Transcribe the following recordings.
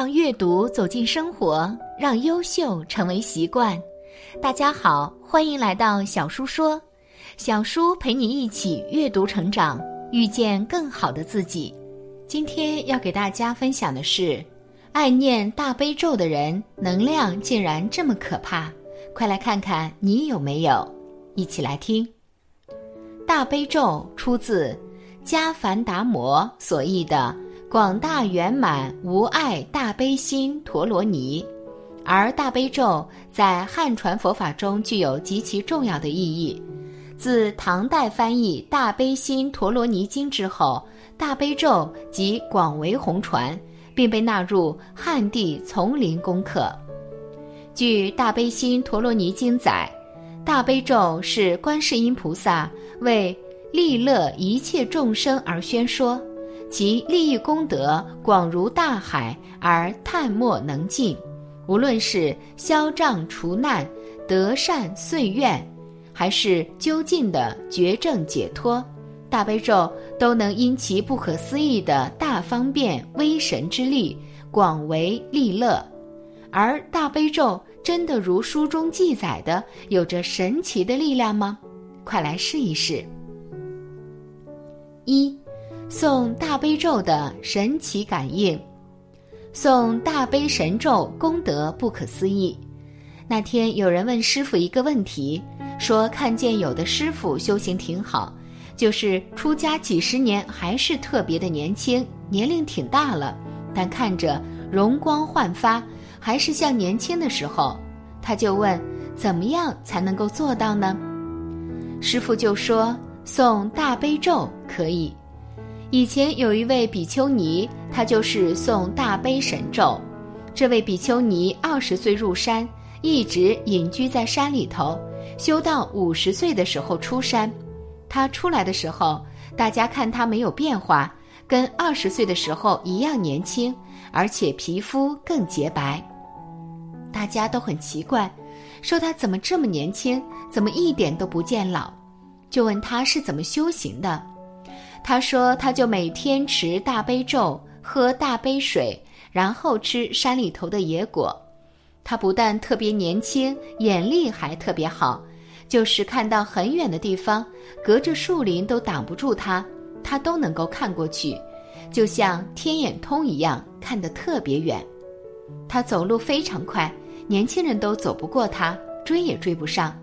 让阅读走进生活，让优秀成为习惯。大家好，欢迎来到小叔说，小叔陪你一起阅读成长，遇见更好的自己。今天要给大家分享的是，爱念大悲咒的人能量竟然这么可怕。快来看看你有没有？一起来听。大悲咒出自迦梵达摩所译的。广大圆满无碍大悲心陀罗尼，而大悲咒在汉传佛法中具有极其重要的意义。自唐代翻译《大悲心陀罗尼经》之后，大悲咒即广为红传，并被纳入汉地丛林功课。据《大悲心陀罗尼经》载，大悲咒是观世音菩萨为利乐一切众生而宣说。其利益功德广如大海，而叹莫能尽。无论是消障除难、得善遂愿，还是究竟的绝症解脱，大悲咒都能因其不可思议的大方便威神之力，广为利乐。而大悲咒真的如书中记载的，有着神奇的力量吗？快来试一试。一。诵大悲咒的神奇感应，诵大悲神咒功德不可思议。那天有人问师傅一个问题，说看见有的师傅修行挺好，就是出家几十年还是特别的年轻，年龄挺大了，但看着容光焕发，还是像年轻的时候。他就问，怎么样才能够做到呢？师傅就说，诵大悲咒可以。以前有一位比丘尼，她就是诵大悲神咒。这位比丘尼二十岁入山，一直隐居在山里头，修到五十岁的时候出山。她出来的时候，大家看她没有变化，跟二十岁的时候一样年轻，而且皮肤更洁白。大家都很奇怪，说她怎么这么年轻，怎么一点都不见老？就问她是怎么修行的。他说：“他就每天持大悲咒，喝大杯水，然后吃山里头的野果。他不但特别年轻，眼力还特别好，就是看到很远的地方，隔着树林都挡不住他，他都能够看过去，就像天眼通一样，看得特别远。他走路非常快，年轻人都走不过他，追也追不上。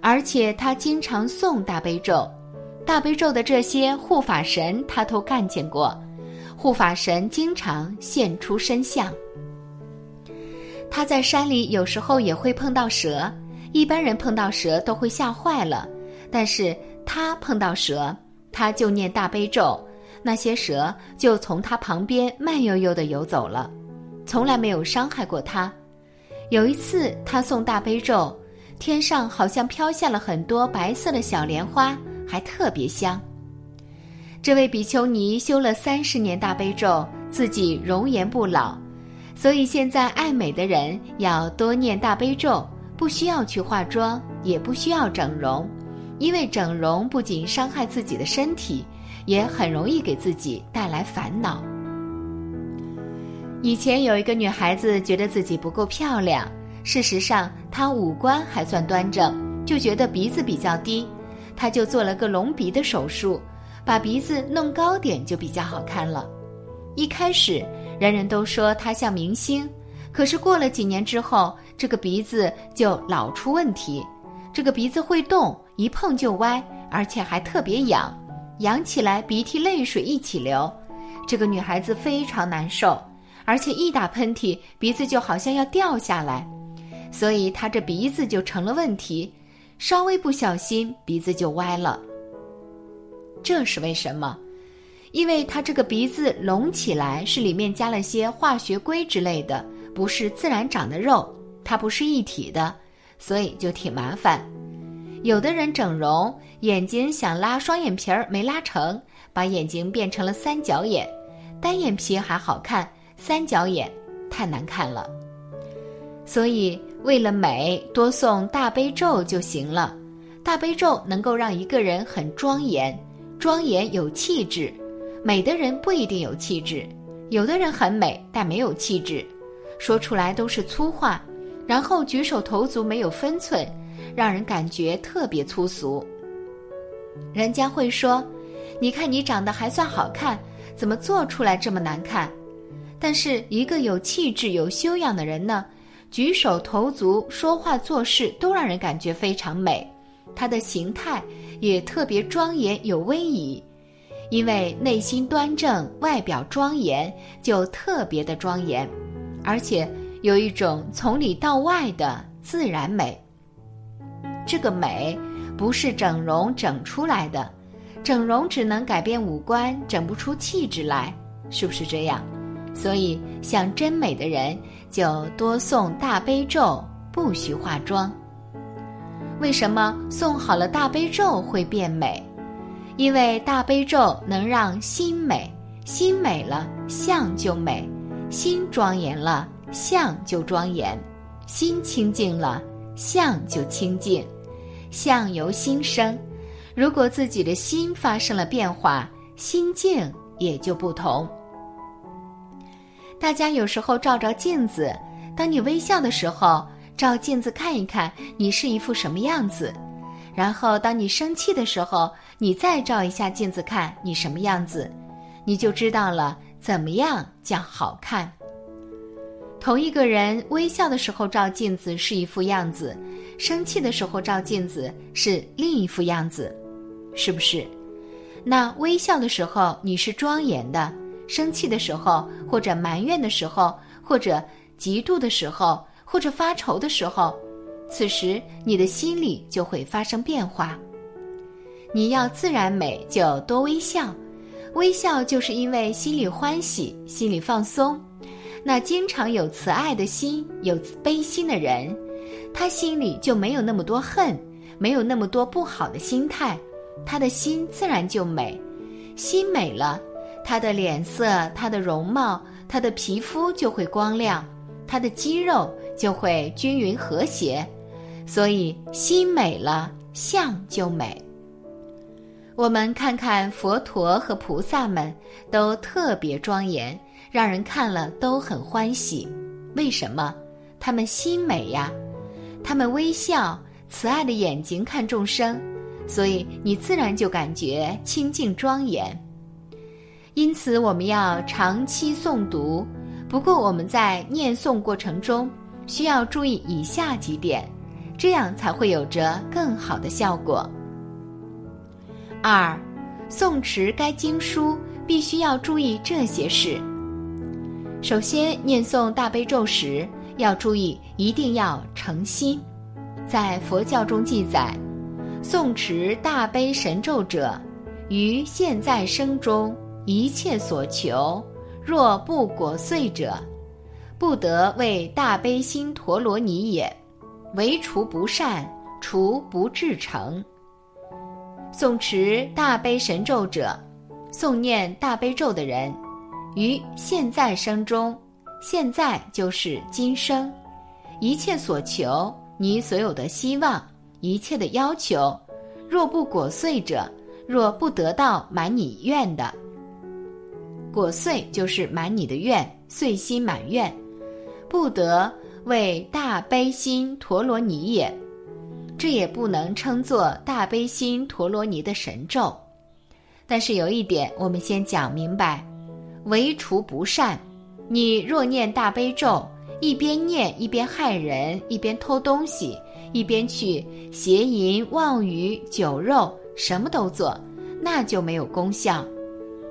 而且他经常诵大悲咒。”大悲咒的这些护法神，他都看见过。护法神经常现出身相。他在山里有时候也会碰到蛇，一般人碰到蛇都会吓坏了，但是他碰到蛇，他就念大悲咒，那些蛇就从他旁边慢悠悠地游走了，从来没有伤害过他。有一次他诵大悲咒，天上好像飘下了很多白色的小莲花。还特别香。这位比丘尼修了三十年大悲咒，自己容颜不老，所以现在爱美的人要多念大悲咒，不需要去化妆，也不需要整容，因为整容不仅伤害自己的身体，也很容易给自己带来烦恼。以前有一个女孩子觉得自己不够漂亮，事实上她五官还算端正，就觉得鼻子比较低。他就做了个隆鼻的手术，把鼻子弄高点就比较好看了。一开始人人都说他像明星，可是过了几年之后，这个鼻子就老出问题。这个鼻子会动，一碰就歪，而且还特别痒，痒起来鼻涕泪水一起流。这个女孩子非常难受，而且一打喷嚏，鼻子就好像要掉下来。所以他这鼻子就成了问题，稍微不小心鼻子就歪了。这是为什么？因为他这个鼻子隆起来是里面加了些化学硅之类的，不是自然长的肉，它不是一体的，所以就挺麻烦。有的人整容，眼睛想拉双眼皮儿没拉成，把眼睛变成了三角眼，单眼皮还好看，三角眼太难看了。所以为了美，多诵大悲咒就行了。大悲咒能够让一个人很庄严，庄严有气质。美的人不一定有气质，有的人很美但没有气质，说出来都是粗话，然后举手投足没有分寸，让人感觉特别粗俗。人家会说：“你看你长得还算好看，怎么做出来这么难看？”但是一个有气质、有修养的人呢，举手投足、说话做事都让人感觉非常美，他的形态也特别庄严有威仪。因为内心端正，外表庄严，就特别的庄严，而且有一种从里到外的自然美。这个美不是整容整出来的，整容只能改变五官，整不出气质来，是不是这样？所以想真美的人，就多诵大悲咒，不需化妆。为什么诵好了大悲咒会变美？因为大悲咒能让心美，心美了相就美，心庄严了相就庄严，心清净了相就清净，相由心生。如果自己的心发生了变化，心境也就不同。大家有时候照照镜子，当你微笑的时候，照镜子看一看，你是一副什么样子。然后，当你生气的时候，你再照一下镜子，看你什么样子，你就知道了怎么样叫好看。同一个人微笑的时候照镜子是一副样子，生气的时候照镜子是另一副样子，是不是？那微笑的时候你是庄严的，生气的时候或者埋怨的时候，或者嫉妒的时候，或者发愁的时候。此时，你的心里就会发生变化。你要自然美，就多微笑。微笑就是因为心里欢喜，心里放松。那经常有慈爱的心、有悲心的人，他心里就没有那么多恨，没有那么多不好的心态，他的心自然就美。心美了，他的脸色、他的容貌、他的皮肤就会光亮，他的肌肉就会均匀和谐。所以心美了，相就美。我们看看佛陀和菩萨们，都特别庄严，让人看了都很欢喜。为什么？他们心美呀，他们微笑，慈爱的眼睛看众生，所以你自然就感觉清净庄严。因此，我们要长期诵读。不过，我们在念诵过程中需要注意以下几点。这样才会有着更好的效果。二，诵持该经书必须要注意这些事。首先，念诵大悲咒时要注意，一定要诚心。在佛教中记载，诵持大悲神咒者，于现在生中一切所求，若不果遂者，不得为大悲心陀罗尼也。唯除不善，除不至诚。诵持大悲神咒者，诵念大悲咒的人，于现在生中，现在就是今生，一切所求，你所有的希望，一切的要求，若不果遂者，若不得到满你愿的，果遂就是满你的愿，遂心满愿，不得。为大悲心陀罗尼也，这也不能称作大悲心陀罗尼的神咒。但是有一点，我们先讲明白：唯除不善。你若念大悲咒，一边念一边害人，一边偷东西，一边去邪淫妄语酒肉，什么都做，那就没有功效。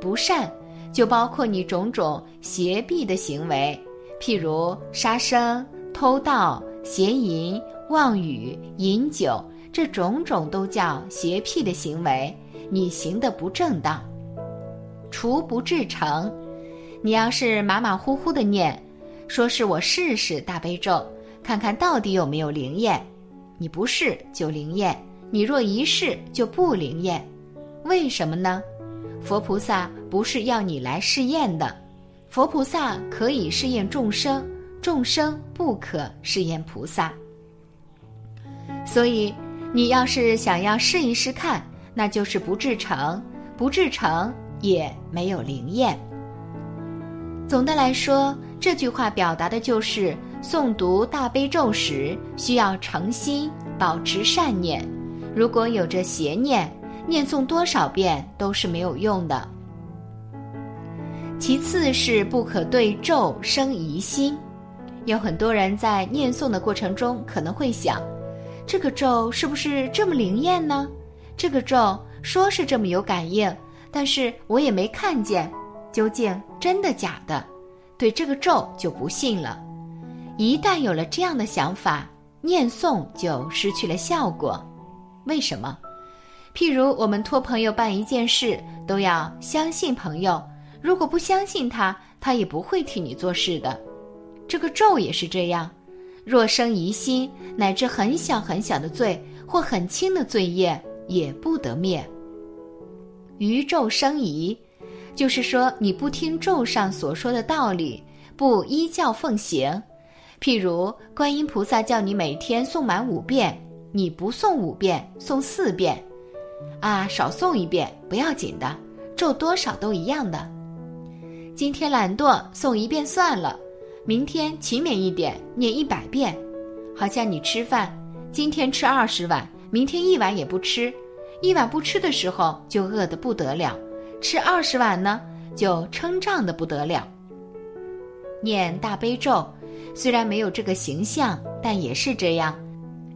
不善就包括你种种邪僻的行为，譬如杀生。偷盗、邪淫、妄语、饮酒，这种种都叫邪僻的行为，你行的不正当。除不至诚，你要是马马虎虎的念，说是我试试大悲咒，看看到底有没有灵验。你不试就灵验，你若一试就不灵验。为什么呢？佛菩萨不是要你来试验的，佛菩萨可以试验众生，众生不可试验菩萨。所以，你要是想要试一试看，那就是不至诚，不至诚也没有灵验。总的来说，这句话表达的就是诵读大悲咒时需要诚心，保持善念。如果有着邪念，念诵多少遍都是没有用的。其次是不可对咒生疑心，有很多人在念诵的过程中可能会想，这个咒是不是这么灵验呢？这个咒说是这么有感应，但是我也没看见，究竟真的假的？对这个咒就不信了。一旦有了这样的想法，念诵就失去了效果。为什么？譬如我们托朋友办一件事，都要相信朋友。如果不相信他，他也不会替你做事的。这个咒也是这样，若生疑心，乃至很小很小的罪或很轻的罪业，也不得灭。于咒生疑，就是说你不听咒上所说的道理，不依教奉行。譬如观音菩萨叫你每天诵满五遍，你不诵五遍，诵四遍。啊，少诵一遍不要紧的，咒多少都一样的。今天懒惰，诵一遍算了。明天勤勉一点，念一百遍。好像你吃饭，今天吃二十碗，明天一碗也不吃。一碗不吃的时候就饿得不得了，吃二十碗呢就撑胀的不得了。念大悲咒，虽然没有这个形象，但也是这样。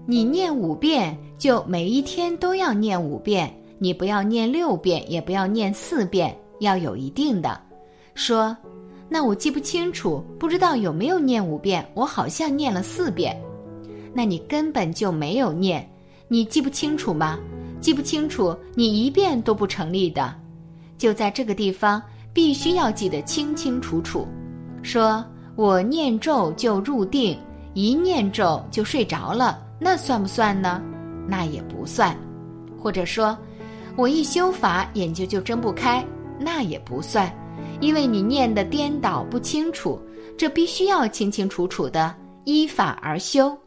你念五遍。就每一天都要念五遍，你不要念六遍，也不要念四遍，要有一定的。说，那我记不清楚，不知道有没有念五遍，我好像念了四遍，那你根本就没有念，你记不清楚吗？记不清楚，你一遍都不成立的。就在这个地方，必须要记得清清楚楚。说我念咒就入定，一念咒就睡着了，那算不算呢？那也不算，或者说，我一修法眼睛就睁不开，那也不算，因为你念的颠倒不清楚，这必须要清清楚楚的依法而修。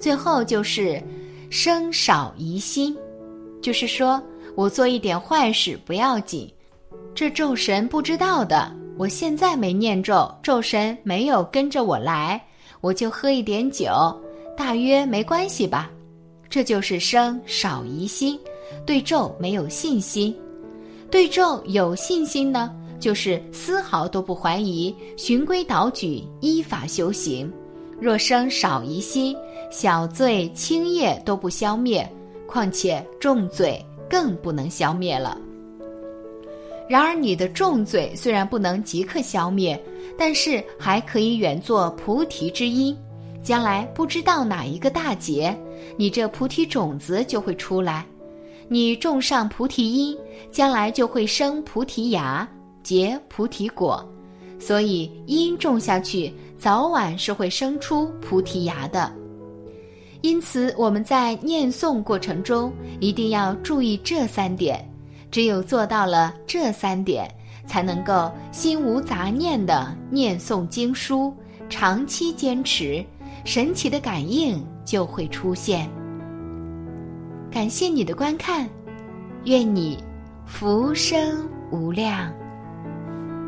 最后就是生少疑心，就是说我做一点坏事不要紧，这咒神不知道的，我现在没念咒，咒神没有跟着我来，我就喝一点酒，大约没关系吧。这就是生少疑心，对咒没有信心；对咒有信心呢，就是丝毫都不怀疑，循规蹈矩，依法修行。若生少疑心，小罪轻业都不消灭，况且重罪更不能消灭了。然而，你的重罪虽然不能即刻消灭，但是还可以远作菩提之因。将来不知道哪一个大劫，你这菩提种子就会出来，你种上菩提因，将来就会生菩提芽，结菩提果。所以因种下去，早晚是会生出菩提芽的。因此我们在念诵过程中一定要注意这三点，只有做到了这三点，才能够心无杂念的念诵经书，长期坚持。神奇的感应就会出现。感谢你的观看，愿你福生无量。